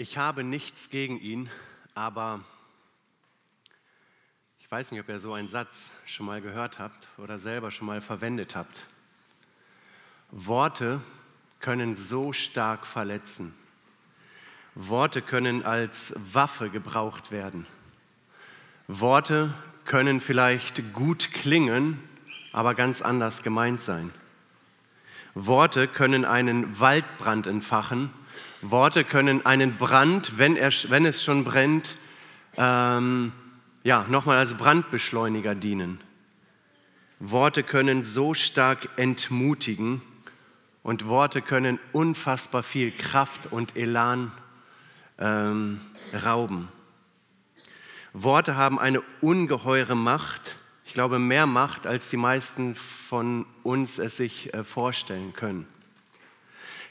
Ich habe nichts gegen ihn, aber ich weiß nicht, ob ihr so einen Satz schon mal gehört habt oder selber schon mal verwendet habt. Worte können so stark verletzen. Worte können als Waffe gebraucht werden. Worte können vielleicht gut klingen, aber ganz anders gemeint sein. Worte können einen Waldbrand entfachen Worte können einen Brand, wenn, er, wenn es schon brennt, ähm, ja, nochmal als Brandbeschleuniger dienen. Worte können so stark entmutigen und Worte können unfassbar viel Kraft und Elan ähm, rauben. Worte haben eine ungeheure Macht, ich glaube mehr Macht, als die meisten von uns es sich äh, vorstellen können.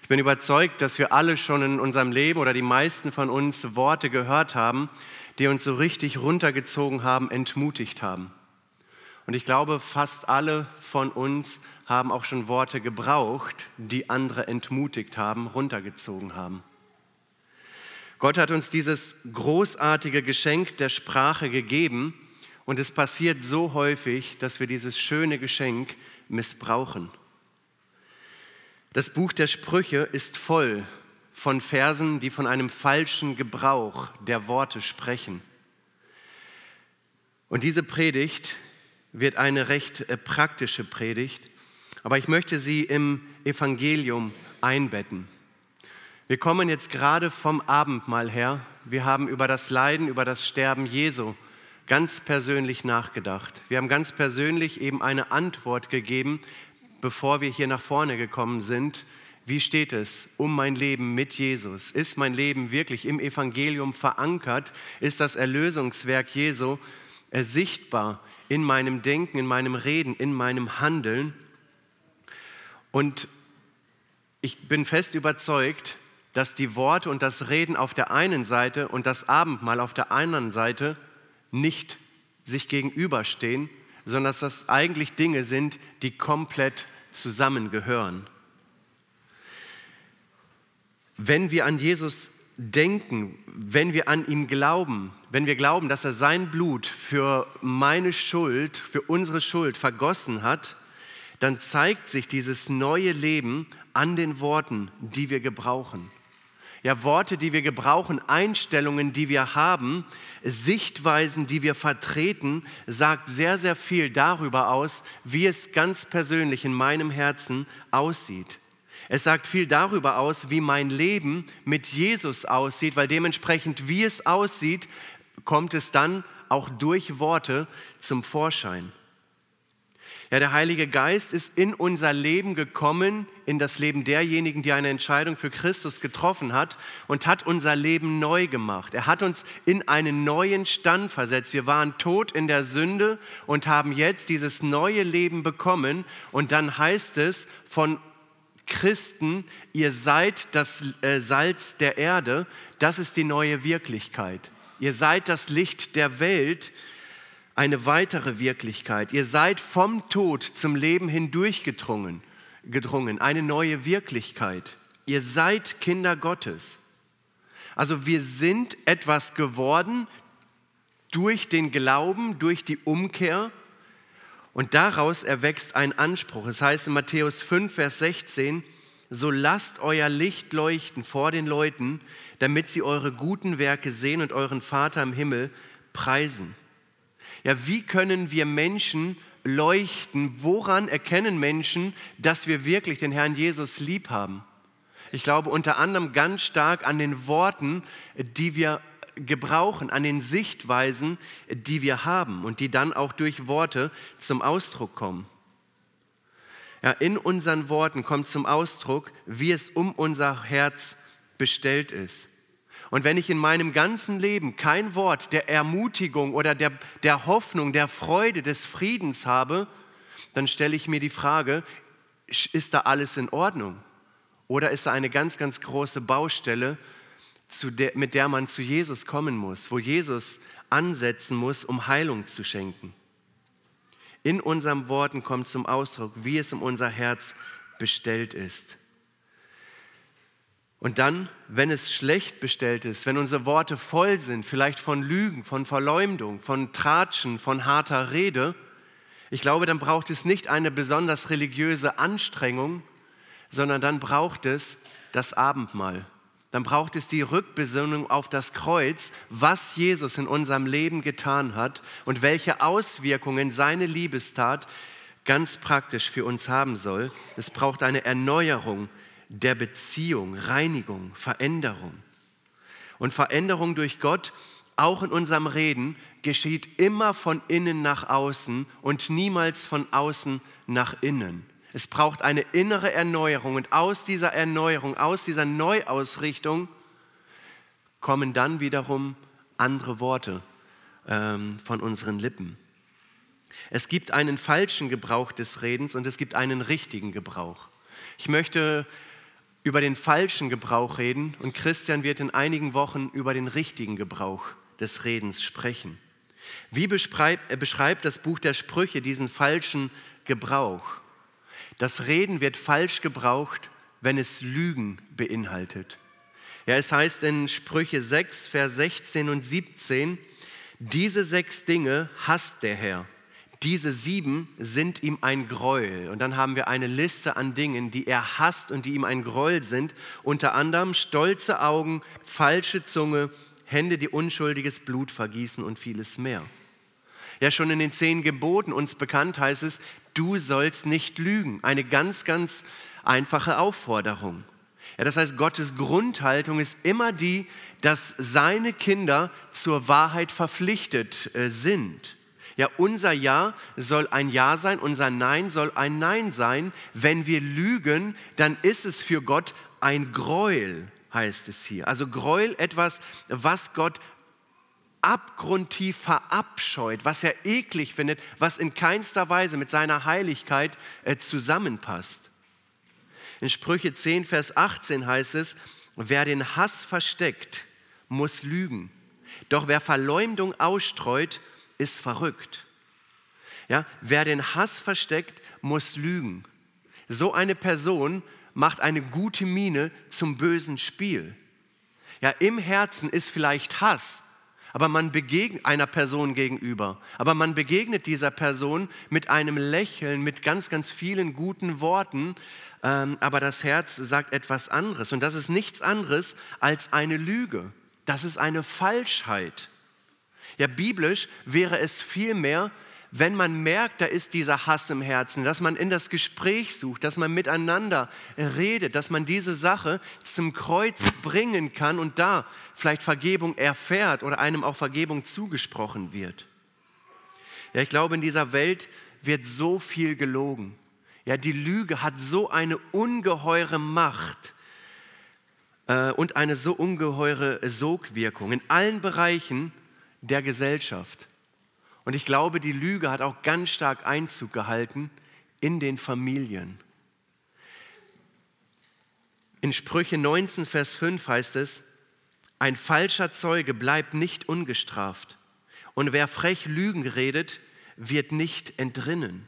Ich bin überzeugt, dass wir alle schon in unserem Leben oder die meisten von uns Worte gehört haben, die uns so richtig runtergezogen haben, entmutigt haben. Und ich glaube, fast alle von uns haben auch schon Worte gebraucht, die andere entmutigt haben, runtergezogen haben. Gott hat uns dieses großartige Geschenk der Sprache gegeben und es passiert so häufig, dass wir dieses schöne Geschenk missbrauchen. Das Buch der Sprüche ist voll von Versen, die von einem falschen Gebrauch der Worte sprechen. Und diese Predigt wird eine recht äh, praktische Predigt, aber ich möchte sie im Evangelium einbetten. Wir kommen jetzt gerade vom Abendmahl her. Wir haben über das Leiden, über das Sterben Jesu ganz persönlich nachgedacht. Wir haben ganz persönlich eben eine Antwort gegeben bevor wir hier nach vorne gekommen sind, wie steht es um mein Leben mit Jesus? Ist mein Leben wirklich im Evangelium verankert? Ist das Erlösungswerk Jesu sichtbar in meinem Denken, in meinem Reden, in meinem Handeln? Und ich bin fest überzeugt, dass die Worte und das Reden auf der einen Seite und das Abendmahl auf der anderen Seite nicht sich gegenüberstehen, sondern dass das eigentlich Dinge sind, die komplett zusammengehören. Wenn wir an Jesus denken, wenn wir an ihn glauben, wenn wir glauben, dass er sein Blut für meine Schuld, für unsere Schuld vergossen hat, dann zeigt sich dieses neue Leben an den Worten, die wir gebrauchen ja, Worte, die wir gebrauchen, Einstellungen, die wir haben, Sichtweisen, die wir vertreten, sagt sehr, sehr viel darüber aus, wie es ganz persönlich in meinem Herzen aussieht. Es sagt viel darüber aus, wie mein Leben mit Jesus aussieht, weil dementsprechend, wie es aussieht, kommt es dann auch durch Worte zum Vorschein. Ja, der Heilige Geist ist in unser Leben gekommen, in das Leben derjenigen, die eine Entscheidung für Christus getroffen hat und hat unser Leben neu gemacht. Er hat uns in einen neuen Stand versetzt. Wir waren tot in der Sünde und haben jetzt dieses neue Leben bekommen. Und dann heißt es von Christen, ihr seid das äh, Salz der Erde. Das ist die neue Wirklichkeit. Ihr seid das Licht der Welt eine weitere Wirklichkeit. Ihr seid vom Tod zum Leben hindurchgedrungen, gedrungen, eine neue Wirklichkeit. Ihr seid Kinder Gottes. Also wir sind etwas geworden durch den Glauben, durch die Umkehr und daraus erwächst ein Anspruch. Es heißt in Matthäus 5, Vers 16, so lasst euer Licht leuchten vor den Leuten, damit sie eure guten Werke sehen und euren Vater im Himmel preisen. Ja, wie können wir Menschen leuchten? Woran erkennen Menschen, dass wir wirklich den Herrn Jesus lieb haben? Ich glaube unter anderem ganz stark an den Worten, die wir gebrauchen, an den Sichtweisen, die wir haben und die dann auch durch Worte zum Ausdruck kommen. Ja, in unseren Worten kommt zum Ausdruck, wie es um unser Herz bestellt ist. Und wenn ich in meinem ganzen Leben kein Wort der Ermutigung oder der, der Hoffnung, der Freude, des Friedens habe, dann stelle ich mir die Frage, ist da alles in Ordnung? Oder ist da eine ganz, ganz große Baustelle, der, mit der man zu Jesus kommen muss, wo Jesus ansetzen muss, um Heilung zu schenken? In unseren Worten kommt zum Ausdruck, wie es um unser Herz bestellt ist. Und dann, wenn es schlecht bestellt ist, wenn unsere Worte voll sind, vielleicht von Lügen, von Verleumdung, von Tratschen, von harter Rede, ich glaube, dann braucht es nicht eine besonders religiöse Anstrengung, sondern dann braucht es das Abendmahl. Dann braucht es die Rückbesinnung auf das Kreuz, was Jesus in unserem Leben getan hat und welche Auswirkungen seine Liebestat ganz praktisch für uns haben soll. Es braucht eine Erneuerung der Beziehung, Reinigung, Veränderung. Und Veränderung durch Gott, auch in unserem Reden, geschieht immer von innen nach außen und niemals von außen nach innen. Es braucht eine innere Erneuerung und aus dieser Erneuerung, aus dieser Neuausrichtung kommen dann wiederum andere Worte ähm, von unseren Lippen. Es gibt einen falschen Gebrauch des Redens und es gibt einen richtigen Gebrauch. Ich möchte über den falschen Gebrauch reden und Christian wird in einigen Wochen über den richtigen Gebrauch des Redens sprechen. Wie beschreibt, beschreibt das Buch der Sprüche diesen falschen Gebrauch? Das Reden wird falsch gebraucht, wenn es Lügen beinhaltet. Ja, es heißt in Sprüche 6, Vers 16 und 17, diese sechs Dinge hasst der Herr diese sieben sind ihm ein Gräuel. Und dann haben wir eine Liste an Dingen, die er hasst und die ihm ein Gräuel sind. Unter anderem stolze Augen, falsche Zunge, Hände, die unschuldiges Blut vergießen und vieles mehr. Ja, schon in den zehn Geboten uns bekannt heißt es, du sollst nicht lügen. Eine ganz, ganz einfache Aufforderung. Ja, das heißt, Gottes Grundhaltung ist immer die, dass seine Kinder zur Wahrheit verpflichtet äh, sind. Ja, unser Ja soll ein Ja sein, unser Nein soll ein Nein sein. Wenn wir lügen, dann ist es für Gott ein Gräuel, heißt es hier. Also Gräuel, etwas, was Gott abgrundtief verabscheut, was er eklig findet, was in keinster Weise mit seiner Heiligkeit äh, zusammenpasst. In Sprüche 10, Vers 18 heißt es, wer den Hass versteckt, muss lügen. Doch wer Verleumdung ausstreut, ist verrückt. Ja, wer den Hass versteckt, muss lügen. So eine Person macht eine gute Miene zum bösen Spiel. Ja, im Herzen ist vielleicht Hass, aber man begegnet einer Person gegenüber, aber man begegnet dieser Person mit einem Lächeln, mit ganz, ganz vielen guten Worten, ähm, aber das Herz sagt etwas anderes und das ist nichts anderes als eine Lüge. Das ist eine Falschheit. Ja, biblisch wäre es vielmehr, wenn man merkt, da ist dieser Hass im Herzen, dass man in das Gespräch sucht, dass man miteinander redet, dass man diese Sache zum Kreuz bringen kann und da vielleicht Vergebung erfährt oder einem auch Vergebung zugesprochen wird. Ja, ich glaube, in dieser Welt wird so viel gelogen. Ja, die Lüge hat so eine ungeheure Macht äh, und eine so ungeheure Sogwirkung in allen Bereichen der Gesellschaft. Und ich glaube, die Lüge hat auch ganz stark Einzug gehalten in den Familien. In Sprüche 19, Vers 5 heißt es, ein falscher Zeuge bleibt nicht ungestraft und wer frech Lügen redet, wird nicht entrinnen.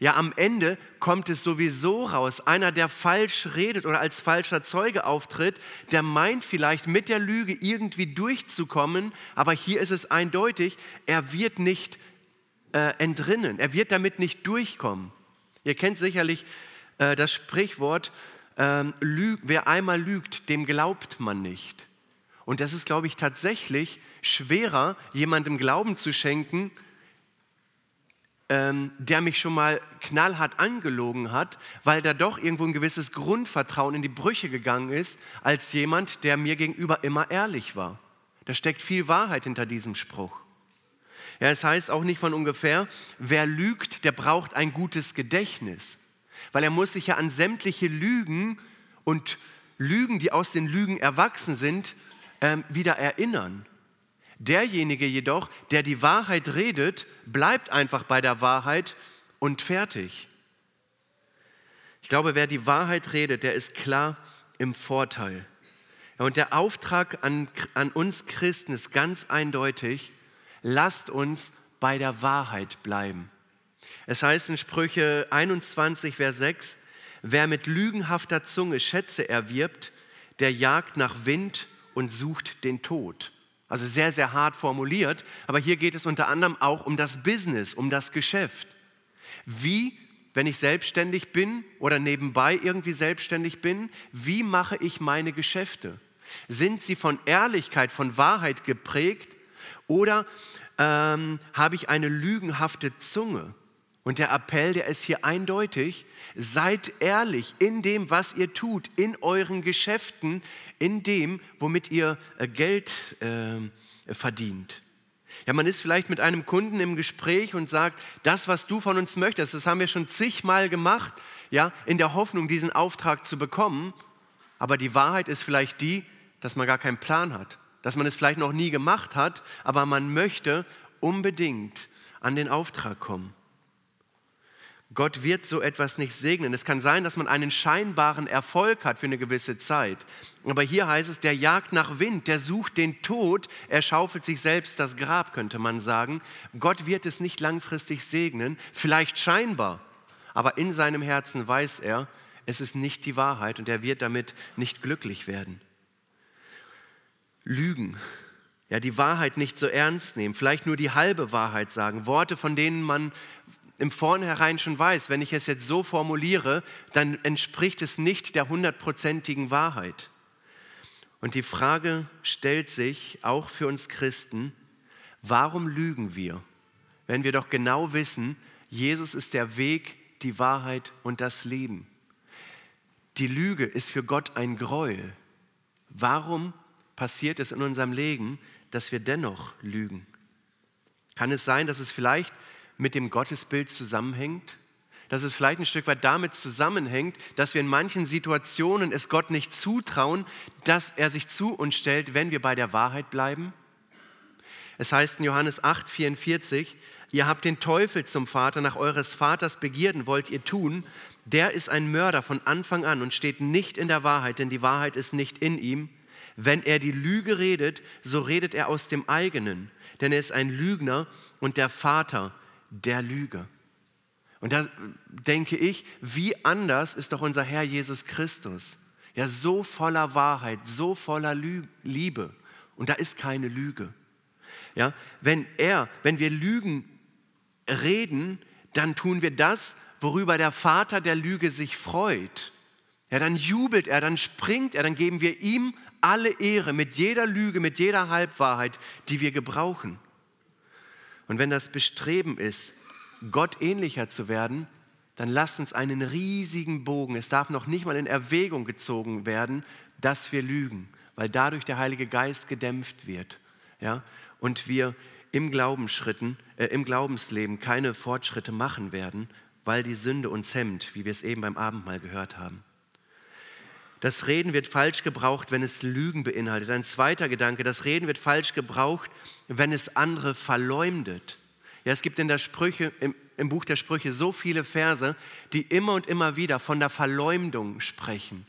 Ja, am Ende kommt es sowieso raus. Einer, der falsch redet oder als falscher Zeuge auftritt, der meint vielleicht mit der Lüge irgendwie durchzukommen, aber hier ist es eindeutig, er wird nicht äh, entrinnen, er wird damit nicht durchkommen. Ihr kennt sicherlich äh, das Sprichwort, äh, wer einmal lügt, dem glaubt man nicht. Und das ist, glaube ich, tatsächlich schwerer, jemandem Glauben zu schenken, ähm, der mich schon mal knallhart angelogen hat, weil da doch irgendwo ein gewisses Grundvertrauen in die Brüche gegangen ist, als jemand, der mir gegenüber immer ehrlich war. Da steckt viel Wahrheit hinter diesem Spruch. Ja, es heißt auch nicht von ungefähr, wer lügt, der braucht ein gutes Gedächtnis, weil er muss sich ja an sämtliche Lügen und Lügen, die aus den Lügen erwachsen sind, ähm, wieder erinnern. Derjenige jedoch, der die Wahrheit redet, bleibt einfach bei der Wahrheit und fertig. Ich glaube, wer die Wahrheit redet, der ist klar im Vorteil. und der Auftrag an, an uns Christen ist ganz eindeutig, lasst uns bei der Wahrheit bleiben. Es heißt in Sprüche 21, Vers 6, wer mit lügenhafter Zunge Schätze erwirbt, der jagt nach Wind und sucht den Tod. Also sehr, sehr hart formuliert, aber hier geht es unter anderem auch um das Business, um das Geschäft. Wie, wenn ich selbstständig bin oder nebenbei irgendwie selbstständig bin, wie mache ich meine Geschäfte? Sind sie von Ehrlichkeit, von Wahrheit geprägt oder ähm, habe ich eine lügenhafte Zunge? Und der Appell, der ist hier eindeutig, seid ehrlich in dem, was ihr tut, in euren Geschäften, in dem, womit ihr äh, Geld äh, verdient. Ja, man ist vielleicht mit einem Kunden im Gespräch und sagt, das, was du von uns möchtest, das haben wir schon zigmal gemacht, ja, in der Hoffnung, diesen Auftrag zu bekommen. Aber die Wahrheit ist vielleicht die, dass man gar keinen Plan hat, dass man es vielleicht noch nie gemacht hat, aber man möchte unbedingt an den Auftrag kommen. Gott wird so etwas nicht segnen. Es kann sein, dass man einen scheinbaren Erfolg hat für eine gewisse Zeit. Aber hier heißt es, der jagt nach Wind, der sucht den Tod, er schaufelt sich selbst das Grab, könnte man sagen. Gott wird es nicht langfristig segnen, vielleicht scheinbar, aber in seinem Herzen weiß er, es ist nicht die Wahrheit und er wird damit nicht glücklich werden. Lügen, ja, die Wahrheit nicht so ernst nehmen, vielleicht nur die halbe Wahrheit sagen, Worte, von denen man im Vornherein schon weiß, wenn ich es jetzt so formuliere, dann entspricht es nicht der hundertprozentigen Wahrheit. Und die Frage stellt sich auch für uns Christen, warum lügen wir, wenn wir doch genau wissen, Jesus ist der Weg, die Wahrheit und das Leben. Die Lüge ist für Gott ein Gräuel. Warum passiert es in unserem Leben, dass wir dennoch lügen? Kann es sein, dass es vielleicht mit dem Gottesbild zusammenhängt? Dass es vielleicht ein Stück weit damit zusammenhängt, dass wir in manchen Situationen es Gott nicht zutrauen, dass er sich zu uns stellt, wenn wir bei der Wahrheit bleiben? Es heißt in Johannes 8, 44, ihr habt den Teufel zum Vater, nach eures Vaters Begierden wollt ihr tun, der ist ein Mörder von Anfang an und steht nicht in der Wahrheit, denn die Wahrheit ist nicht in ihm. Wenn er die Lüge redet, so redet er aus dem eigenen, denn er ist ein Lügner und der Vater der Lüge. Und da denke ich, wie anders ist doch unser Herr Jesus Christus. Ja, so voller Wahrheit, so voller Lü Liebe. Und da ist keine Lüge. Ja, wenn er, wenn wir Lügen reden, dann tun wir das, worüber der Vater der Lüge sich freut. Ja, dann jubelt er, dann springt er, dann geben wir ihm alle Ehre mit jeder Lüge, mit jeder Halbwahrheit, die wir gebrauchen. Und wenn das Bestreben ist, Gott ähnlicher zu werden, dann lasst uns einen riesigen Bogen, es darf noch nicht mal in Erwägung gezogen werden, dass wir lügen, weil dadurch der Heilige Geist gedämpft wird. Ja? Und wir im, Glaubensschritten, äh, im Glaubensleben keine Fortschritte machen werden, weil die Sünde uns hemmt, wie wir es eben beim Abendmahl gehört haben. Das Reden wird falsch gebraucht, wenn es Lügen beinhaltet. Ein zweiter Gedanke, das Reden wird falsch gebraucht, wenn es andere verleumdet. Ja, es gibt in der Sprüche, im, im Buch der Sprüche so viele Verse, die immer und immer wieder von der Verleumdung sprechen.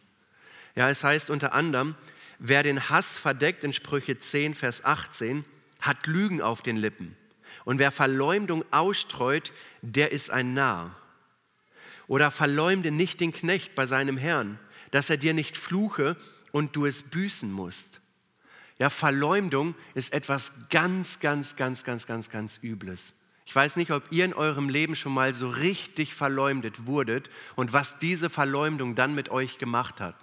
Ja, es heißt unter anderem, wer den Hass verdeckt in Sprüche 10, Vers 18, hat Lügen auf den Lippen. Und wer Verleumdung ausstreut, der ist ein Narr. Oder verleumde nicht den Knecht bei seinem Herrn dass er dir nicht fluche und du es büßen musst. Ja, Verleumdung ist etwas ganz, ganz, ganz, ganz, ganz, ganz Übles. Ich weiß nicht, ob ihr in eurem Leben schon mal so richtig verleumdet wurdet und was diese Verleumdung dann mit euch gemacht hat.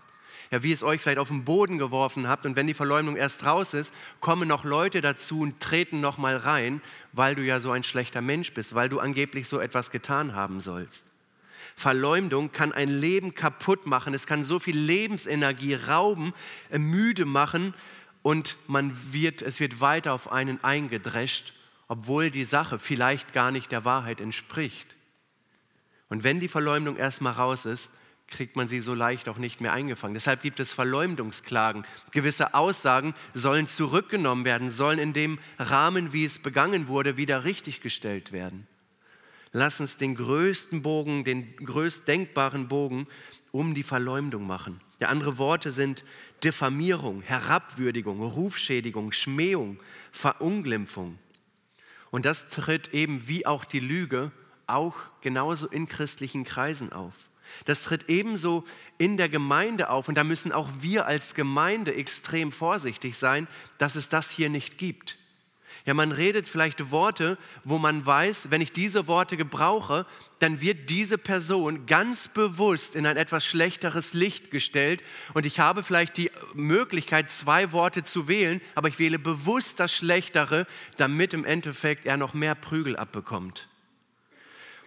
Ja, wie es euch vielleicht auf den Boden geworfen habt und wenn die Verleumdung erst raus ist, kommen noch Leute dazu und treten noch mal rein, weil du ja so ein schlechter Mensch bist, weil du angeblich so etwas getan haben sollst. Verleumdung kann ein Leben kaputt machen, es kann so viel Lebensenergie rauben, äh, müde machen und man wird, es wird weiter auf einen eingedrescht, obwohl die Sache vielleicht gar nicht der Wahrheit entspricht. Und wenn die Verleumdung erstmal raus ist, kriegt man sie so leicht auch nicht mehr eingefangen. Deshalb gibt es Verleumdungsklagen. Gewisse Aussagen sollen zurückgenommen werden, sollen in dem Rahmen, wie es begangen wurde, wieder richtiggestellt werden. Lass uns den größten Bogen, den größt denkbaren Bogen um die Verleumdung machen. Ja, andere Worte sind Diffamierung, Herabwürdigung, Rufschädigung, Schmähung, Verunglimpfung. Und das tritt eben wie auch die Lüge auch genauso in christlichen Kreisen auf. Das tritt ebenso in der Gemeinde auf und da müssen auch wir als Gemeinde extrem vorsichtig sein, dass es das hier nicht gibt. Ja, man redet vielleicht Worte, wo man weiß, wenn ich diese Worte gebrauche, dann wird diese Person ganz bewusst in ein etwas schlechteres Licht gestellt und ich habe vielleicht die Möglichkeit, zwei Worte zu wählen, aber ich wähle bewusst das Schlechtere, damit im Endeffekt er noch mehr Prügel abbekommt.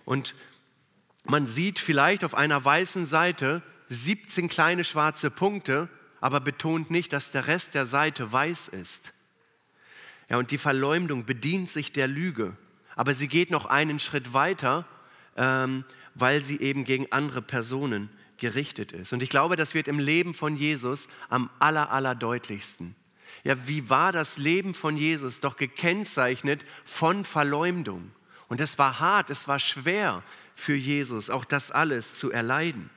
Und man sieht vielleicht auf einer weißen Seite 17 kleine schwarze Punkte, aber betont nicht, dass der Rest der Seite weiß ist. Ja, und die Verleumdung bedient sich der Lüge, aber sie geht noch einen Schritt weiter, ähm, weil sie eben gegen andere Personen gerichtet ist. Und ich glaube, das wird im Leben von Jesus am aller, aller deutlichsten. Ja, wie war das Leben von Jesus doch gekennzeichnet von Verleumdung? Und es war hart, es war schwer für Jesus, auch das alles zu erleiden.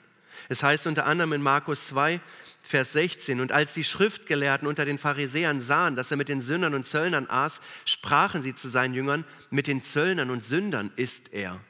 Es heißt unter anderem in Markus 2, Vers 16, und als die Schriftgelehrten unter den Pharisäern sahen, dass er mit den Sündern und Zöllnern aß, sprachen sie zu seinen Jüngern, mit den Zöllnern und Sündern isst er.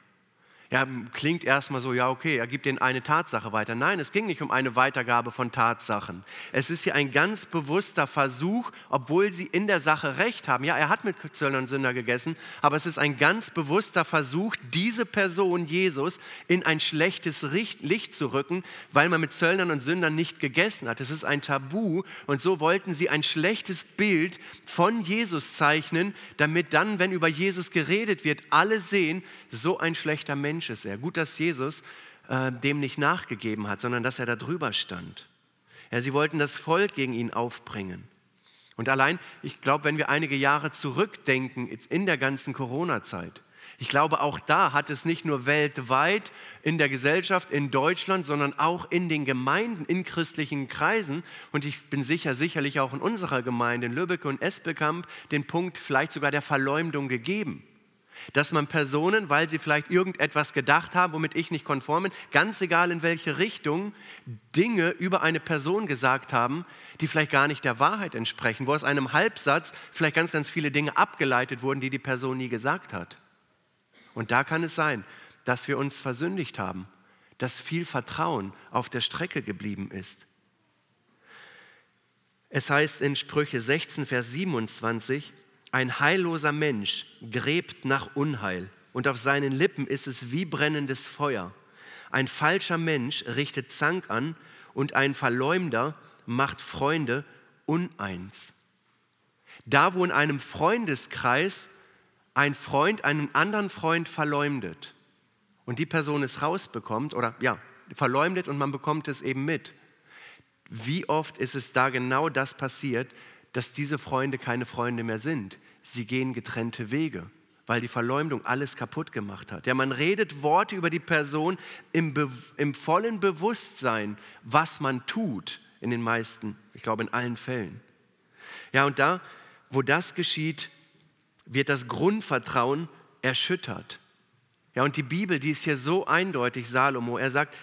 Ja, klingt erstmal so, ja, okay, er gibt ihnen eine Tatsache weiter. Nein, es ging nicht um eine Weitergabe von Tatsachen. Es ist hier ein ganz bewusster Versuch, obwohl sie in der Sache recht haben. Ja, er hat mit Zöllnern und Sünder gegessen, aber es ist ein ganz bewusster Versuch, diese Person, Jesus, in ein schlechtes Licht zu rücken, weil man mit Zöllnern und Sündern nicht gegessen hat. Es ist ein Tabu und so wollten sie ein schlechtes Bild von Jesus zeichnen, damit dann, wenn über Jesus geredet wird, alle sehen, so ein schlechter Mensch Mensch ist er. Gut, dass Jesus äh, dem nicht nachgegeben hat, sondern dass er da drüber stand. Ja, sie wollten das Volk gegen ihn aufbringen. Und allein, ich glaube, wenn wir einige Jahre zurückdenken in der ganzen Corona-Zeit, ich glaube, auch da hat es nicht nur weltweit in der Gesellschaft, in Deutschland, sondern auch in den Gemeinden, in christlichen Kreisen und ich bin sicher, sicherlich auch in unserer Gemeinde in Lübeck und Espelkamp den Punkt vielleicht sogar der Verleumdung gegeben. Dass man Personen, weil sie vielleicht irgendetwas gedacht haben, womit ich nicht konform bin, ganz egal in welche Richtung, Dinge über eine Person gesagt haben, die vielleicht gar nicht der Wahrheit entsprechen, wo aus einem Halbsatz vielleicht ganz, ganz viele Dinge abgeleitet wurden, die die Person nie gesagt hat. Und da kann es sein, dass wir uns versündigt haben, dass viel Vertrauen auf der Strecke geblieben ist. Es heißt in Sprüche 16, Vers 27, ein heilloser Mensch gräbt nach Unheil und auf seinen Lippen ist es wie brennendes Feuer. Ein falscher Mensch richtet Zank an und ein Verleumder macht Freunde uneins. Da, wo in einem Freundeskreis ein Freund einen anderen Freund verleumdet und die Person es rausbekommt oder ja, verleumdet und man bekommt es eben mit. Wie oft ist es da genau das passiert, dass diese Freunde keine Freunde mehr sind. Sie gehen getrennte Wege, weil die Verleumdung alles kaputt gemacht hat. Ja, man redet Worte über die Person im, im vollen Bewusstsein, was man tut, in den meisten, ich glaube in allen Fällen. Ja, und da, wo das geschieht, wird das Grundvertrauen erschüttert. Ja, und die Bibel, die ist hier so eindeutig, Salomo, er sagt,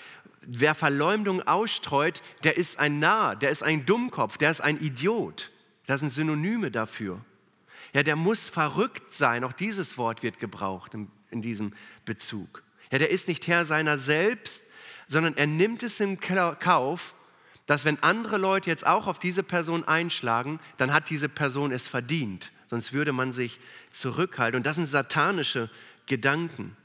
wer Verleumdung ausstreut, der ist ein Narr, der ist ein Dummkopf, der ist ein Idiot. Das sind Synonyme dafür. Ja, der muss verrückt sein. Auch dieses Wort wird gebraucht in, in diesem Bezug. Ja, der ist nicht Herr seiner selbst, sondern er nimmt es im Kauf, dass wenn andere Leute jetzt auch auf diese Person einschlagen, dann hat diese Person es verdient. Sonst würde man sich zurückhalten. Und das sind satanische Gedanken.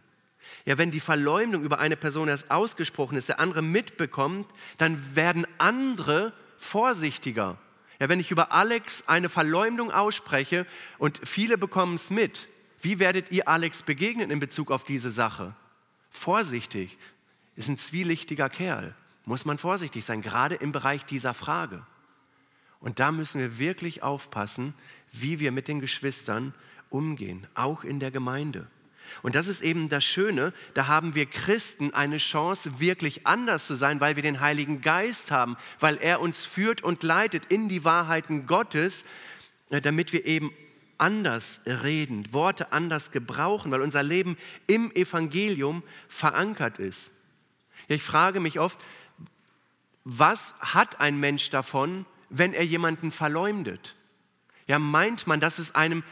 Ja, wenn die Verleumdung über eine Person erst ausgesprochen ist, der andere mitbekommt, dann werden andere vorsichtiger ja, wenn ich über Alex eine Verleumdung ausspreche und viele bekommen es mit, wie werdet ihr Alex begegnen in Bezug auf diese Sache? Vorsichtig, ist ein zwielichtiger Kerl, muss man vorsichtig sein, gerade im Bereich dieser Frage. Und da müssen wir wirklich aufpassen, wie wir mit den Geschwistern umgehen, auch in der Gemeinde. Und das ist eben das Schöne, da haben wir Christen eine Chance, wirklich anders zu sein, weil wir den Heiligen Geist haben, weil er uns führt und leitet in die Wahrheiten Gottes, äh, damit wir eben anders reden, Worte anders gebrauchen, weil unser Leben im Evangelium verankert ist. Ich frage mich oft, was hat ein Mensch davon, wenn er jemanden verleumdet? Ja, meint man, dass es einem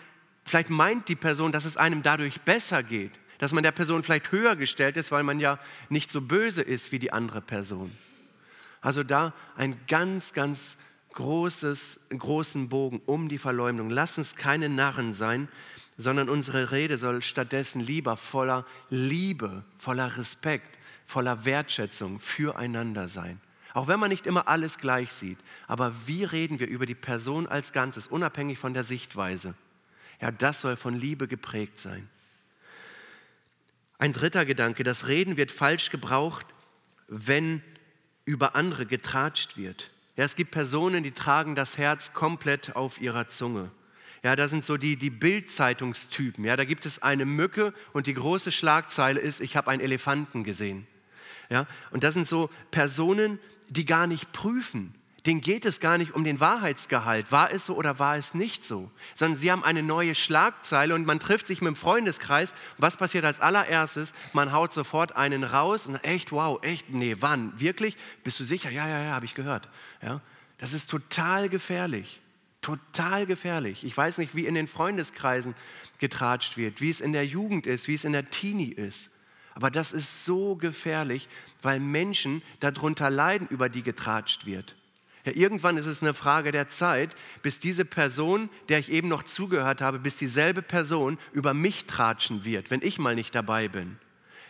Vielleicht meint die Person, dass es einem dadurch besser geht, dass man der Person vielleicht höher gestellt ist, weil man ja nicht so böse ist wie die andere Person. Also da ein ganz, ganz großes, großen Bogen um die Verleumdung. Lass uns keine Narren sein, sondern unsere Rede soll stattdessen lieber voller Liebe, voller Respekt, voller Wertschätzung füreinander sein. Auch wenn man nicht immer alles gleich sieht. Aber wie reden wir über die Person als Ganzes, unabhängig von der Sichtweise? Ja, das soll von Liebe geprägt sein. Ein dritter Gedanke, das Reden wird falsch gebraucht, wenn über andere getratscht wird. Ja, es gibt Personen, die tragen das Herz komplett auf ihrer Zunge. Ja, da sind so die, die Bildzeitungstypen. Ja, da gibt es eine Mücke und die große Schlagzeile ist, ich habe einen Elefanten gesehen. Ja, und das sind so Personen, die gar nicht prüfen. Denen geht es gar nicht um den Wahrheitsgehalt. War es so oder war es nicht so? Sondern sie haben eine neue Schlagzeile und man trifft sich mit dem Freundeskreis. Was passiert als allererstes? Man haut sofort einen raus und echt, wow, echt, nee, wann? Wirklich? Bist du sicher? Ja, ja, ja, habe ich gehört. Ja, das ist total gefährlich. Total gefährlich. Ich weiß nicht, wie in den Freundeskreisen getratscht wird, wie es in der Jugend ist, wie es in der Teenie ist. Aber das ist so gefährlich, weil Menschen darunter leiden, über die getratscht wird. Ja, irgendwann ist es eine Frage der Zeit, bis diese Person, der ich eben noch zugehört habe, bis dieselbe Person über mich tratschen wird, wenn ich mal nicht dabei bin.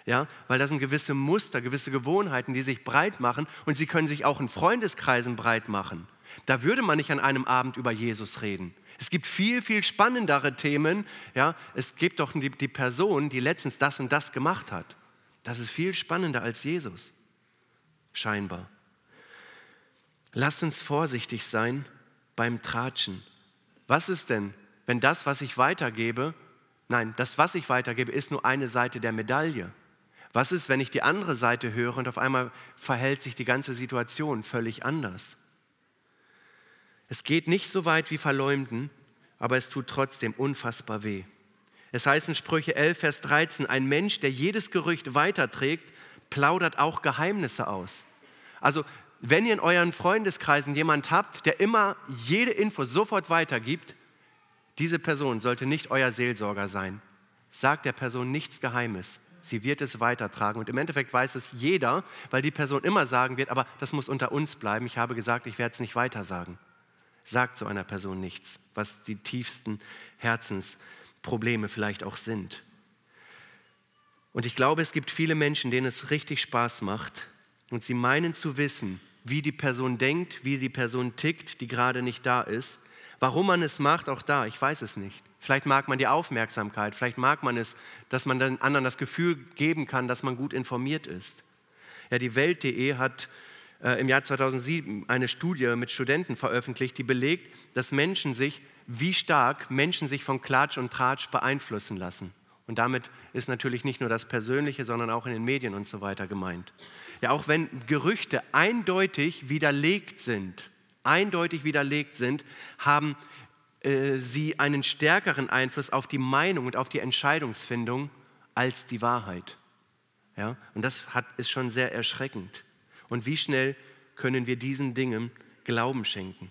Ja, weil das sind gewisse Muster, gewisse Gewohnheiten, die sich breit machen und sie können sich auch in Freundeskreisen breit machen. Da würde man nicht an einem Abend über Jesus reden. Es gibt viel, viel spannendere Themen. Ja, es gibt doch die, die Person, die letztens das und das gemacht hat. Das ist viel spannender als Jesus, scheinbar. Lass uns vorsichtig sein beim Tratschen. Was ist denn, wenn das, was ich weitergebe, nein, das, was ich weitergebe, ist nur eine Seite der Medaille? Was ist, wenn ich die andere Seite höre und auf einmal verhält sich die ganze Situation völlig anders? Es geht nicht so weit wie Verleumden, aber es tut trotzdem unfassbar weh. Es heißt in Sprüche 11, Vers 13, ein Mensch, der jedes Gerücht weiterträgt, plaudert auch Geheimnisse aus. Also wenn ihr in euren Freundeskreisen jemand habt, der immer jede Info sofort weitergibt, diese Person sollte nicht euer Seelsorger sein. Sagt der Person nichts Geheimes. Sie wird es weitertragen. Und im Endeffekt weiß es jeder, weil die Person immer sagen wird, aber das muss unter uns bleiben. Ich habe gesagt, ich werde es nicht weitersagen. Sagt zu einer Person nichts, was die tiefsten Herzensprobleme vielleicht auch sind. Und ich glaube, es gibt viele Menschen, denen es richtig Spaß macht und sie meinen zu wissen, wie die Person denkt, wie die Person tickt, die gerade nicht da ist. Warum man es macht, auch da, ich weiß es nicht. Vielleicht mag man die Aufmerksamkeit, vielleicht mag man es, dass man den anderen das Gefühl geben kann, dass man gut informiert ist. Ja, die Welt.de hat äh, im Jahr 2007 eine Studie mit Studenten veröffentlicht, die belegt, dass Menschen sich, wie stark Menschen sich von Klatsch und Tratsch beeinflussen lassen. Und damit ist natürlich nicht nur das Persönliche, sondern auch in den Medien und so weiter gemeint. Ja, auch wenn Gerüchte eindeutig widerlegt sind, eindeutig widerlegt sind, haben äh, sie einen stärkeren Einfluss auf die Meinung und auf die Entscheidungsfindung als die Wahrheit. Ja, und das hat, ist schon sehr erschreckend. Und wie schnell können wir diesen Dingen Glauben schenken?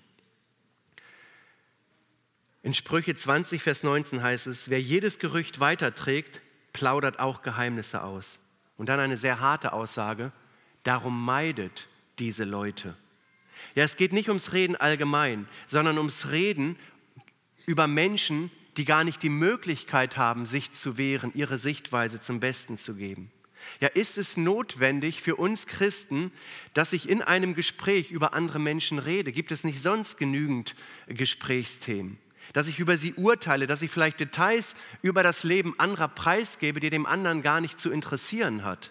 In Sprüche 20, Vers 19 heißt es, wer jedes Gerücht weiterträgt, plaudert auch Geheimnisse aus. Und dann eine sehr harte Aussage, darum meidet diese Leute. Ja, es geht nicht ums Reden allgemein, sondern ums Reden über Menschen, die gar nicht die Möglichkeit haben, sich zu wehren, ihre Sichtweise zum Besten zu geben. Ja, ist es notwendig für uns Christen, dass ich in einem Gespräch über andere Menschen rede? Gibt es nicht sonst genügend Gesprächsthemen? Dass ich über sie urteile, dass ich vielleicht Details über das Leben anderer preisgebe, die dem anderen gar nicht zu interessieren hat,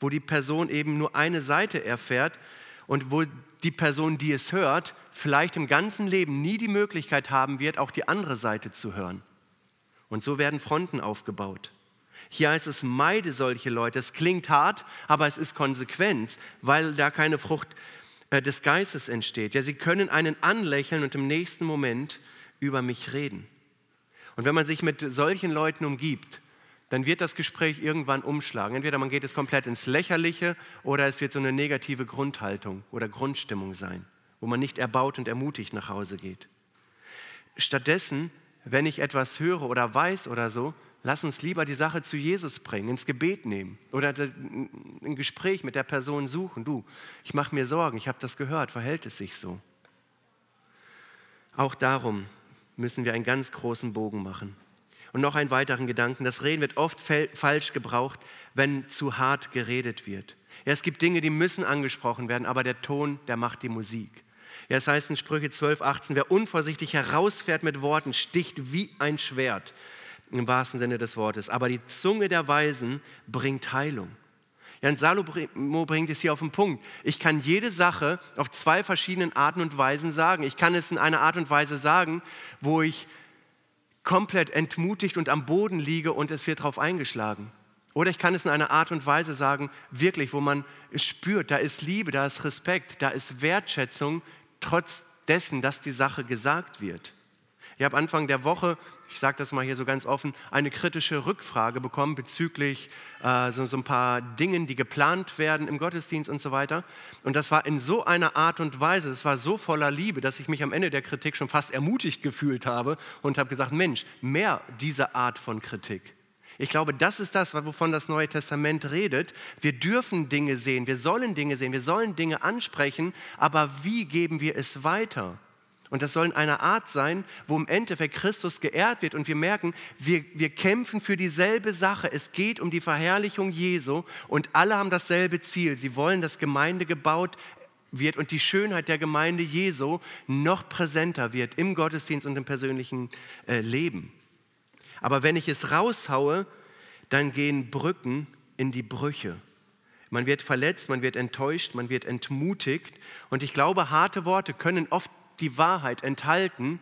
wo die Person eben nur eine Seite erfährt und wo die Person, die es hört, vielleicht im ganzen Leben nie die Möglichkeit haben wird, auch die andere Seite zu hören. Und so werden Fronten aufgebaut. Hier heißt es, meide solche Leute. Es klingt hart, aber es ist Konsequenz, weil da keine Frucht äh, des Geistes entsteht. Ja, sie können einen anlächeln und im nächsten Moment über mich reden. Und wenn man sich mit solchen Leuten umgibt, dann wird das Gespräch irgendwann umschlagen. Entweder man geht es komplett ins Lächerliche oder es wird so eine negative Grundhaltung oder Grundstimmung sein, wo man nicht erbaut und ermutigt nach Hause geht. Stattdessen, wenn ich etwas höre oder weiß oder so, lass uns lieber die Sache zu Jesus bringen, ins Gebet nehmen oder ein Gespräch mit der Person suchen. Du, ich mache mir Sorgen, ich habe das gehört, verhält es sich so? Auch darum müssen wir einen ganz großen Bogen machen. Und noch einen weiteren Gedanken. Das Reden wird oft falsch gebraucht, wenn zu hart geredet wird. Ja, es gibt Dinge, die müssen angesprochen werden, aber der Ton, der macht die Musik. Ja, es heißt in Sprüche 12, 18, wer unvorsichtig herausfährt mit Worten, sticht wie ein Schwert, im wahrsten Sinne des Wortes. Aber die Zunge der Weisen bringt Heilung. Ja, und Salomo bringt es hier auf den Punkt. Ich kann jede Sache auf zwei verschiedenen Arten und Weisen sagen. Ich kann es in einer Art und Weise sagen, wo ich komplett entmutigt und am Boden liege und es wird darauf eingeschlagen. Oder ich kann es in einer Art und Weise sagen, wirklich, wo man spürt, da ist Liebe, da ist Respekt, da ist Wertschätzung, trotz dessen, dass die Sache gesagt wird. Ich habe Anfang der Woche, ich sage das mal hier so ganz offen, eine kritische Rückfrage bekommen bezüglich äh, so, so ein paar Dingen, die geplant werden im Gottesdienst und so weiter. Und das war in so einer Art und Weise, es war so voller Liebe, dass ich mich am Ende der Kritik schon fast ermutigt gefühlt habe und habe gesagt, Mensch, mehr diese Art von Kritik. Ich glaube, das ist das, wovon das Neue Testament redet. Wir dürfen Dinge sehen, wir sollen Dinge sehen, wir sollen Dinge ansprechen, aber wie geben wir es weiter? Und das soll in einer Art sein, wo im Endeffekt Christus geehrt wird und wir merken, wir, wir kämpfen für dieselbe Sache. Es geht um die Verherrlichung Jesu und alle haben dasselbe Ziel. Sie wollen, dass Gemeinde gebaut wird und die Schönheit der Gemeinde Jesu noch präsenter wird im Gottesdienst und im persönlichen äh, Leben. Aber wenn ich es raushaue, dann gehen Brücken in die Brüche. Man wird verletzt, man wird enttäuscht, man wird entmutigt. Und ich glaube, harte Worte können oft die Wahrheit enthalten.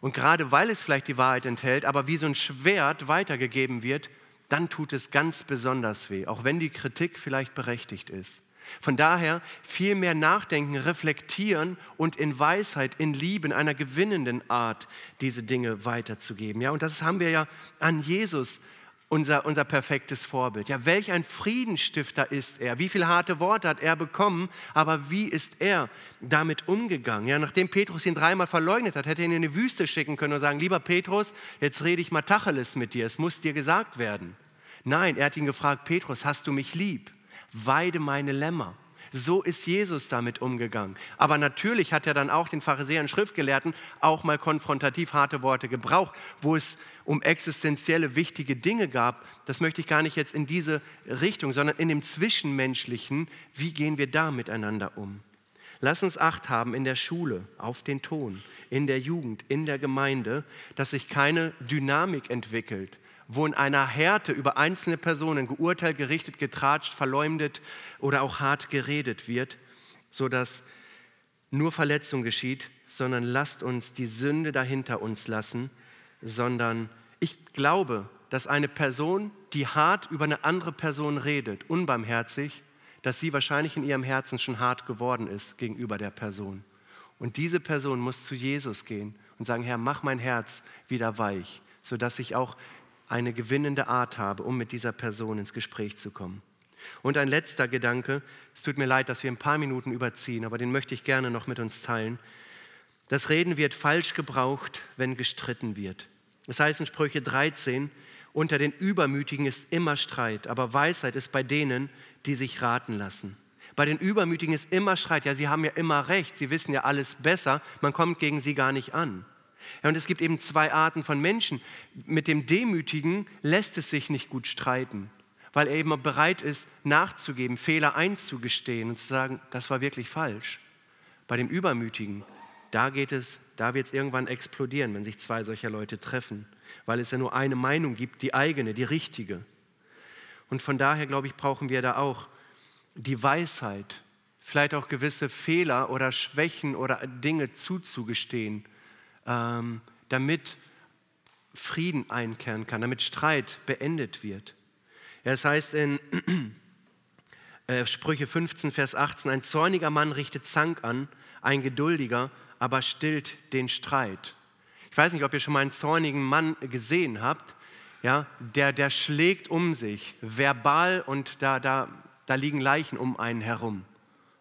Und gerade weil es vielleicht die Wahrheit enthält, aber wie so ein Schwert weitergegeben wird, dann tut es ganz besonders weh, auch wenn die Kritik vielleicht berechtigt ist. Von daher viel mehr nachdenken, reflektieren und in Weisheit, in Liebe, in einer gewinnenden Art diese Dinge weiterzugeben. Ja, und das haben wir ja an Jesus unser, unser perfektes Vorbild. Ja, welch ein Friedenstifter ist er? Wie viele harte Worte hat er bekommen? Aber wie ist er damit umgegangen? Ja, nachdem Petrus ihn dreimal verleugnet hat, hätte er ihn in die Wüste schicken können und sagen: Lieber Petrus, jetzt rede ich mal Tacheles mit dir. Es muss dir gesagt werden. Nein, er hat ihn gefragt: Petrus, hast du mich lieb? Weide meine Lämmer. So ist Jesus damit umgegangen. Aber natürlich hat er dann auch den Pharisäern Schriftgelehrten auch mal konfrontativ harte Worte gebraucht, wo es um existenzielle wichtige Dinge gab. Das möchte ich gar nicht jetzt in diese Richtung, sondern in dem Zwischenmenschlichen. Wie gehen wir da miteinander um? Lass uns Acht haben in der Schule, auf den Ton, in der Jugend, in der Gemeinde, dass sich keine Dynamik entwickelt, wo in einer Härte über einzelne Personen geurteilt, gerichtet, getratscht, verleumdet oder auch hart geredet wird, sodass nur Verletzung geschieht, sondern lasst uns die Sünde dahinter uns lassen, sondern ich glaube, dass eine Person, die hart über eine andere Person redet, unbarmherzig, dass sie wahrscheinlich in ihrem Herzen schon hart geworden ist gegenüber der Person. Und diese Person muss zu Jesus gehen und sagen, Herr, mach mein Herz wieder weich, sodass ich auch eine gewinnende Art habe, um mit dieser Person ins Gespräch zu kommen. Und ein letzter Gedanke, es tut mir leid, dass wir ein paar Minuten überziehen, aber den möchte ich gerne noch mit uns teilen. Das Reden wird falsch gebraucht, wenn gestritten wird. Das heißt in Sprüche 13, unter den Übermütigen ist immer Streit, aber Weisheit ist bei denen, die sich raten lassen. Bei den Übermütigen ist immer Streit. Ja, sie haben ja immer recht, sie wissen ja alles besser, man kommt gegen sie gar nicht an. Ja, und es gibt eben zwei Arten von Menschen. Mit dem Demütigen lässt es sich nicht gut streiten, weil er eben bereit ist, nachzugeben, Fehler einzugestehen und zu sagen, das war wirklich falsch. Bei dem Übermütigen, da geht es, da wird es irgendwann explodieren, wenn sich zwei solcher Leute treffen, weil es ja nur eine Meinung gibt, die eigene, die richtige. Und von daher, glaube ich, brauchen wir da auch die Weisheit, vielleicht auch gewisse Fehler oder Schwächen oder Dinge zuzugestehen ähm, damit Frieden einkehren kann, damit Streit beendet wird. Ja, es heißt in äh, Sprüche 15, Vers 18, ein zorniger Mann richtet Zank an, ein geduldiger aber stillt den Streit. Ich weiß nicht, ob ihr schon mal einen zornigen Mann gesehen habt, ja, der, der schlägt um sich, verbal und da, da, da liegen Leichen um einen herum,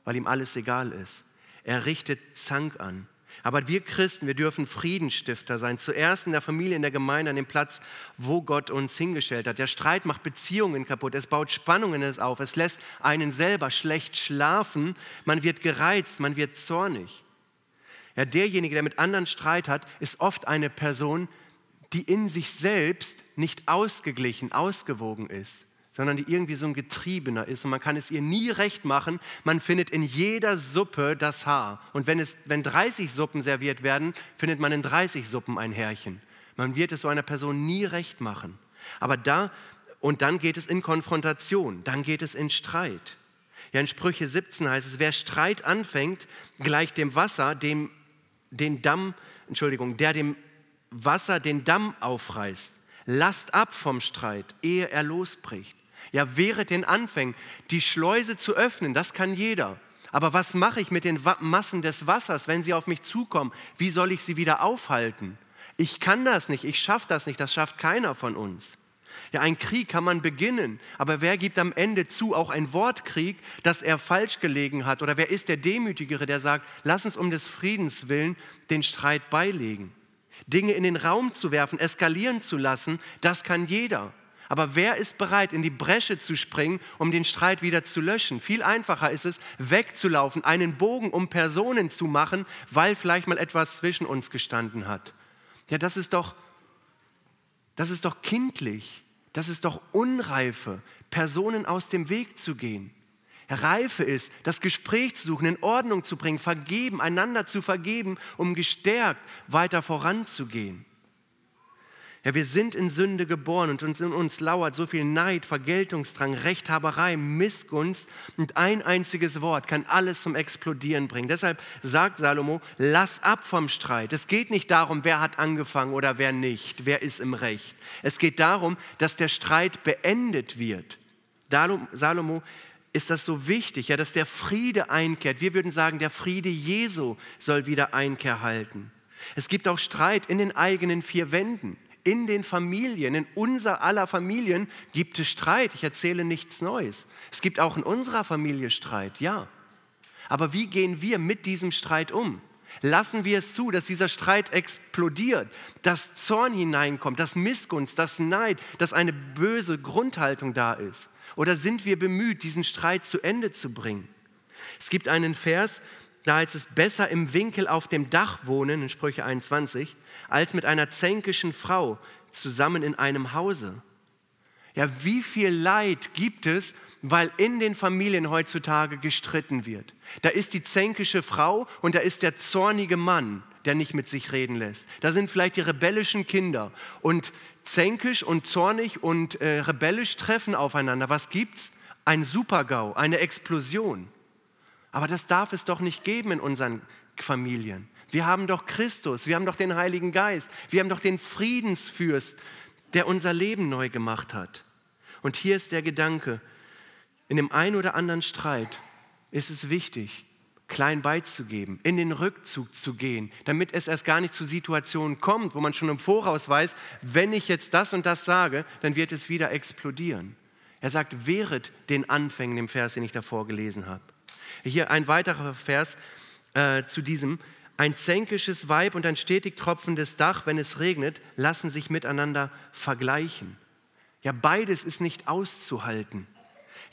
weil ihm alles egal ist. Er richtet Zank an. Aber wir Christen, wir dürfen Friedensstifter sein. Zuerst in der Familie, in der Gemeinde, an dem Platz, wo Gott uns hingestellt hat. Der Streit macht Beziehungen kaputt, es baut Spannungen auf, es lässt einen selber schlecht schlafen, man wird gereizt, man wird zornig. Ja, derjenige, der mit anderen Streit hat, ist oft eine Person, die in sich selbst nicht ausgeglichen, ausgewogen ist sondern die irgendwie so ein Getriebener ist und man kann es ihr nie recht machen. Man findet in jeder Suppe das Haar. Und wenn, es, wenn 30 Suppen serviert werden, findet man in 30 Suppen ein Härchen. Man wird es so einer Person nie recht machen. Aber da, und dann geht es in Konfrontation, dann geht es in Streit. Ja, in Sprüche 17 heißt es, wer Streit anfängt, gleicht dem Wasser, dem den Damm, Entschuldigung, der dem Wasser den Damm aufreißt. Lasst ab vom Streit, ehe er losbricht. Ja, wäre den Anfängen, die Schleuse zu öffnen, das kann jeder. Aber was mache ich mit den Massen des Wassers, wenn sie auf mich zukommen? Wie soll ich sie wieder aufhalten? Ich kann das nicht, ich schaffe das nicht, das schafft keiner von uns. Ja, ein Krieg kann man beginnen, aber wer gibt am Ende zu, auch ein Wortkrieg, dass er falsch gelegen hat? Oder wer ist der Demütigere, der sagt, lass uns um des Friedens willen den Streit beilegen? Dinge in den Raum zu werfen, eskalieren zu lassen, das kann jeder. Aber wer ist bereit, in die Bresche zu springen, um den Streit wieder zu löschen? Viel einfacher ist es, wegzulaufen, einen Bogen um Personen zu machen, weil vielleicht mal etwas zwischen uns gestanden hat. Ja, das ist doch, das ist doch kindlich. Das ist doch Unreife, Personen aus dem Weg zu gehen. Reife ist, das Gespräch zu suchen, in Ordnung zu bringen, vergeben, einander zu vergeben, um gestärkt weiter voranzugehen. Ja, wir sind in Sünde geboren und in uns lauert so viel Neid, Vergeltungsdrang, Rechthaberei, Missgunst und ein einziges Wort kann alles zum Explodieren bringen. Deshalb sagt Salomo, lass ab vom Streit. Es geht nicht darum, wer hat angefangen oder wer nicht, wer ist im Recht. Es geht darum, dass der Streit beendet wird. Salomo ist das so wichtig, ja, dass der Friede einkehrt. Wir würden sagen, der Friede Jesu soll wieder Einkehr halten. Es gibt auch Streit in den eigenen vier Wänden in den Familien, in unser aller Familien gibt es Streit. Ich erzähle nichts Neues. Es gibt auch in unserer Familie Streit, ja. Aber wie gehen wir mit diesem Streit um? Lassen wir es zu, dass dieser Streit explodiert, dass Zorn hineinkommt, dass Missgunst, dass Neid, dass eine böse Grundhaltung da ist? Oder sind wir bemüht, diesen Streit zu Ende zu bringen? Es gibt einen Vers, da heißt es, besser im Winkel auf dem Dach wohnen, in Sprüche 21, als mit einer zänkischen Frau zusammen in einem Hause. Ja, wie viel Leid gibt es, weil in den Familien heutzutage gestritten wird? Da ist die zänkische Frau und da ist der zornige Mann, der nicht mit sich reden lässt. Da sind vielleicht die rebellischen Kinder und zänkisch und zornig und äh, rebellisch treffen aufeinander. Was gibt's? Ein Supergau, eine Explosion. Aber das darf es doch nicht geben in unseren Familien. Wir haben doch Christus, wir haben doch den Heiligen Geist, wir haben doch den Friedensfürst, der unser Leben neu gemacht hat. Und hier ist der Gedanke, in dem einen oder anderen Streit ist es wichtig, klein beizugeben, in den Rückzug zu gehen, damit es erst gar nicht zu Situationen kommt, wo man schon im Voraus weiß, wenn ich jetzt das und das sage, dann wird es wieder explodieren. Er sagt, wehret den Anfängen, dem Vers, den ich davor gelesen habe. Hier ein weiterer Vers äh, zu diesem. Ein zänkisches Weib und ein stetig tropfendes Dach, wenn es regnet, lassen sich miteinander vergleichen. Ja, beides ist nicht auszuhalten.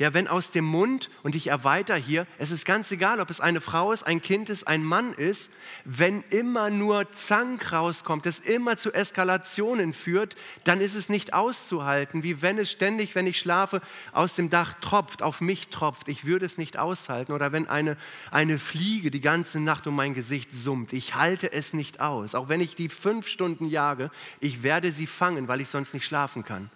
Ja, wenn aus dem Mund, und ich erweitere hier, es ist ganz egal, ob es eine Frau ist, ein Kind ist, ein Mann ist, wenn immer nur Zank rauskommt, es immer zu Eskalationen führt, dann ist es nicht auszuhalten, wie wenn es ständig, wenn ich schlafe, aus dem Dach tropft, auf mich tropft. Ich würde es nicht aushalten. Oder wenn eine, eine Fliege die ganze Nacht um mein Gesicht summt. Ich halte es nicht aus. Auch wenn ich die fünf Stunden jage, ich werde sie fangen, weil ich sonst nicht schlafen kann.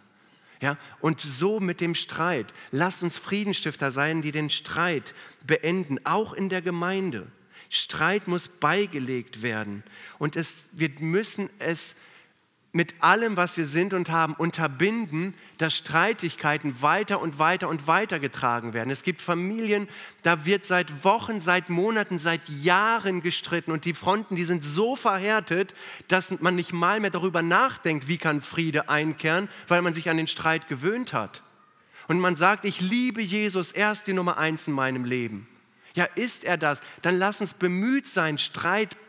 Ja, und so mit dem Streit. Lasst uns Friedenstifter sein, die den Streit beenden, auch in der Gemeinde. Streit muss beigelegt werden. Und es, wir müssen es mit allem, was wir sind und haben, unterbinden, dass Streitigkeiten weiter und weiter und weiter getragen werden. Es gibt Familien, da wird seit Wochen, seit Monaten, seit Jahren gestritten und die Fronten, die sind so verhärtet, dass man nicht mal mehr darüber nachdenkt, wie kann Friede einkehren, weil man sich an den Streit gewöhnt hat. Und man sagt, ich liebe Jesus, er ist die Nummer eins in meinem Leben. Ja, ist er das? Dann lass uns bemüht sein, Streit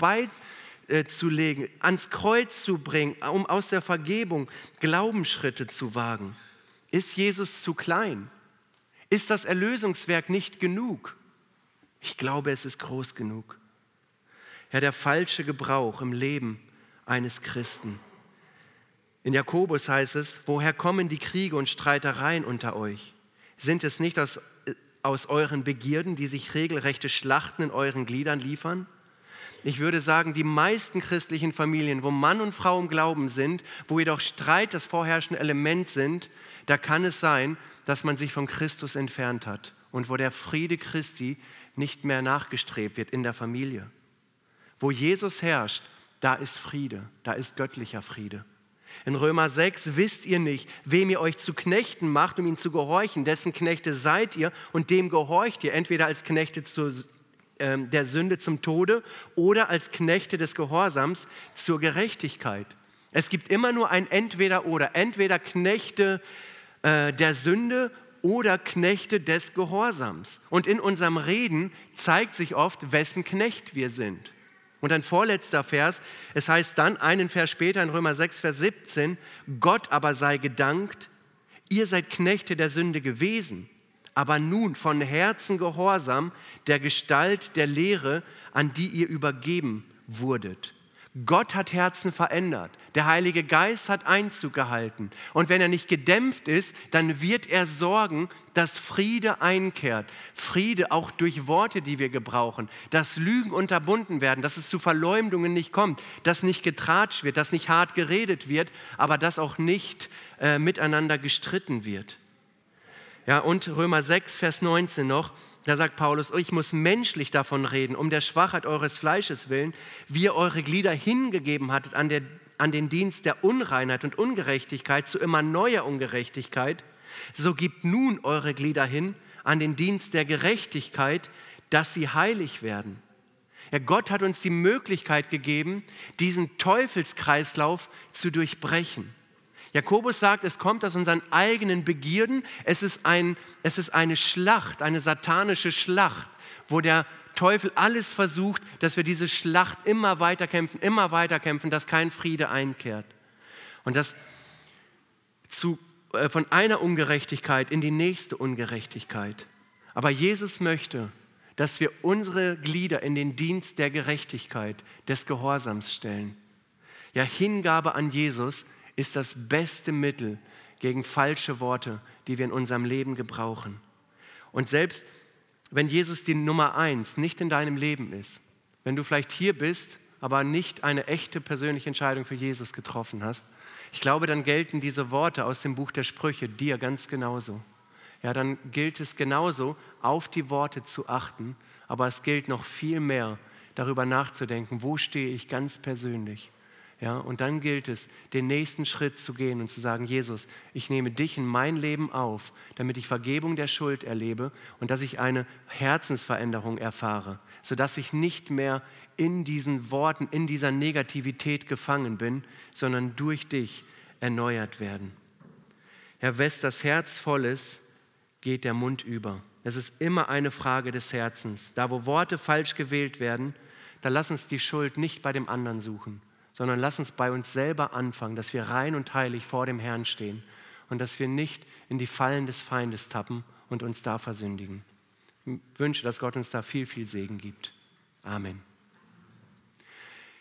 beizulegen, ans Kreuz zu bringen, um aus der Vergebung Glaubensschritte zu wagen. Ist Jesus zu klein? Ist das Erlösungswerk nicht genug? Ich glaube, es ist groß genug. Ja, der falsche Gebrauch im Leben eines Christen. In Jakobus heißt es, woher kommen die Kriege und Streitereien unter euch? Sind es nicht aus, äh, aus euren Begierden, die sich regelrechte Schlachten in euren Gliedern liefern? Ich würde sagen, die meisten christlichen Familien, wo Mann und Frau im Glauben sind, wo jedoch Streit das vorherrschende Element sind, da kann es sein, dass man sich von Christus entfernt hat und wo der Friede Christi nicht mehr nachgestrebt wird in der Familie. Wo Jesus herrscht, da ist Friede, da ist göttlicher Friede. In Römer 6 wisst ihr nicht, wem ihr euch zu Knechten macht, um ihn zu gehorchen. Dessen Knechte seid ihr und dem gehorcht ihr, entweder als Knechte äh, der Sünde zum Tode oder als Knechte des Gehorsams zur Gerechtigkeit. Es gibt immer nur ein Entweder oder. Entweder Knechte äh, der Sünde oder Knechte des Gehorsams. Und in unserem Reden zeigt sich oft, wessen Knecht wir sind. Und ein vorletzter Vers, es heißt dann einen Vers später in Römer 6, Vers 17, Gott aber sei gedankt, ihr seid Knechte der Sünde gewesen, aber nun von Herzen gehorsam der Gestalt der Lehre, an die ihr übergeben wurdet. Gott hat Herzen verändert. Der Heilige Geist hat Einzug gehalten. Und wenn er nicht gedämpft ist, dann wird er sorgen, dass Friede einkehrt. Friede auch durch Worte, die wir gebrauchen. Dass Lügen unterbunden werden, dass es zu Verleumdungen nicht kommt, dass nicht getratscht wird, dass nicht hart geredet wird, aber dass auch nicht äh, miteinander gestritten wird. Ja, und Römer 6, Vers 19 noch. Da sagt Paulus, ich muss menschlich davon reden, um der Schwachheit eures Fleisches willen, wie ihr eure Glieder hingegeben hattet an, der, an den Dienst der Unreinheit und Ungerechtigkeit zu immer neuer Ungerechtigkeit, so gibt nun eure Glieder hin an den Dienst der Gerechtigkeit, dass sie heilig werden. Ja, Gott hat uns die Möglichkeit gegeben, diesen Teufelskreislauf zu durchbrechen. Jakobus sagt, es kommt aus unseren eigenen Begierden. Es ist, ein, es ist eine Schlacht, eine satanische Schlacht, wo der Teufel alles versucht, dass wir diese Schlacht immer weiter kämpfen, immer weiter kämpfen, dass kein Friede einkehrt. Und das zu, äh, von einer Ungerechtigkeit in die nächste Ungerechtigkeit. Aber Jesus möchte, dass wir unsere Glieder in den Dienst der Gerechtigkeit, des Gehorsams stellen. Ja, Hingabe an Jesus ist das beste Mittel gegen falsche Worte, die wir in unserem Leben gebrauchen. Und selbst wenn Jesus die Nummer eins nicht in deinem Leben ist, wenn du vielleicht hier bist, aber nicht eine echte persönliche Entscheidung für Jesus getroffen hast, ich glaube, dann gelten diese Worte aus dem Buch der Sprüche dir ganz genauso. Ja, dann gilt es genauso, auf die Worte zu achten, aber es gilt noch viel mehr, darüber nachzudenken, wo stehe ich ganz persönlich ja, und dann gilt es, den nächsten Schritt zu gehen und zu sagen, Jesus, ich nehme dich in mein Leben auf, damit ich Vergebung der Schuld erlebe und dass ich eine Herzensveränderung erfahre, sodass ich nicht mehr in diesen Worten, in dieser Negativität gefangen bin, sondern durch dich erneuert werden. Herr West, das Herz voll ist, geht der Mund über. Es ist immer eine Frage des Herzens. Da, wo Worte falsch gewählt werden, da lass uns die Schuld nicht bei dem anderen suchen, sondern lass uns bei uns selber anfangen, dass wir rein und heilig vor dem Herrn stehen und dass wir nicht in die Fallen des Feindes tappen und uns da versündigen. Ich wünsche, dass Gott uns da viel, viel Segen gibt. Amen.